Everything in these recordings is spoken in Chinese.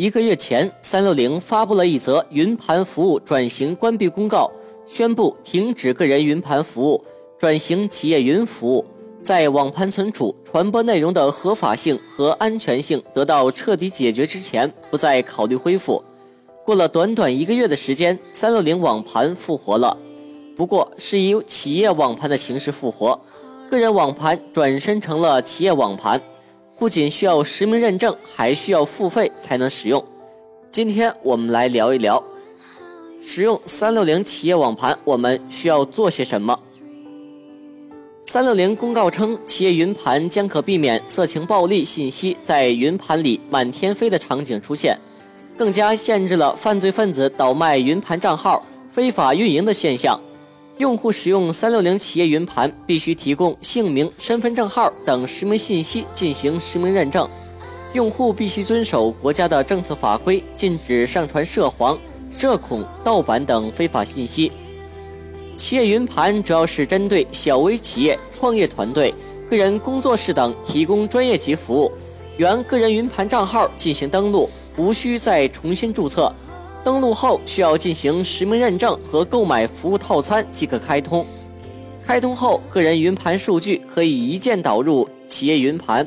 一个月前，三六零发布了一则云盘服务转型关闭公告，宣布停止个人云盘服务，转型企业云服务。在网盘存储、传播内容的合法性和安全性得到彻底解决之前，不再考虑恢复。过了短短一个月的时间，三六零网盘复活了，不过是以企业网盘的形式复活，个人网盘转身成了企业网盘。不仅需要实名认证，还需要付费才能使用。今天我们来聊一聊，使用三六零企业网盘，我们需要做些什么？三六零公告称，企业云盘将可避免色情暴力信息在云盘里满天飞的场景出现，更加限制了犯罪分子倒卖云盘账号、非法运营的现象。用户使用三六零企业云盘，必须提供姓名、身份证号等实名信息进行实名认证。用户必须遵守国家的政策法规，禁止上传涉黄、涉恐、盗版等非法信息。企业云盘主要是针对小微企业、创业团队、个人工作室等提供专业级服务。原个人云盘账号进行登录，无需再重新注册。登录后需要进行实名认证和购买服务套餐即可开通。开通后，个人云盘数据可以一键导入企业云盘。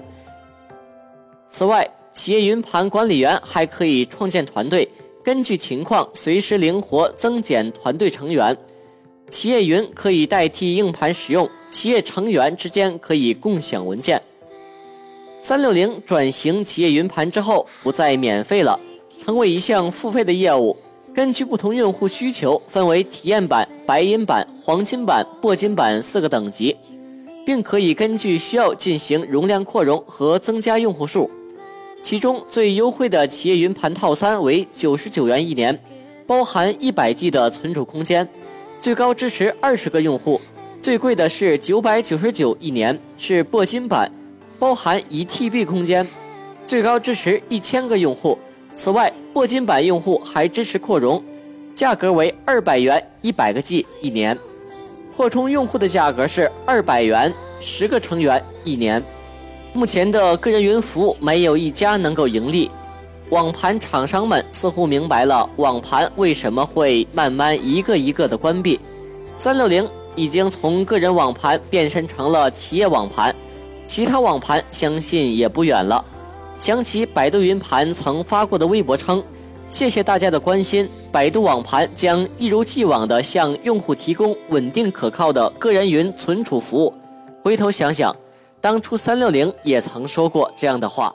此外，企业云盘管理员还可以创建团队，根据情况随时灵活增减团队成员。企业云可以代替硬盘使用，企业成员之间可以共享文件。三六零转型企业云盘之后，不再免费了。成为一项付费的业务，根据不同用户需求，分为体验版、白银版、黄金版、铂金版四个等级，并可以根据需要进行容量扩容和增加用户数。其中最优惠的企业云盘套餐为九十九元一年，包含一百 G 的存储空间，最高支持二十个用户；最贵的是九百九十九一年，是铂金版，包含一 TB 空间，最高支持一千个用户。此外，铂金版用户还支持扩容，价格为二百元一百个 G 一年；扩充用户的价格是二百元十个成员一年。目前的个人云服务没有一家能够盈利，网盘厂商们似乎明白了网盘为什么会慢慢一个一个的关闭。三六零已经从个人网盘变身成了企业网盘，其他网盘相信也不远了。想起百度云盘曾发过的微博称：“谢谢大家的关心，百度网盘将一如既往的向用户提供稳定可靠的个人云存储服务。”回头想想，当初三六零也曾说过这样的话。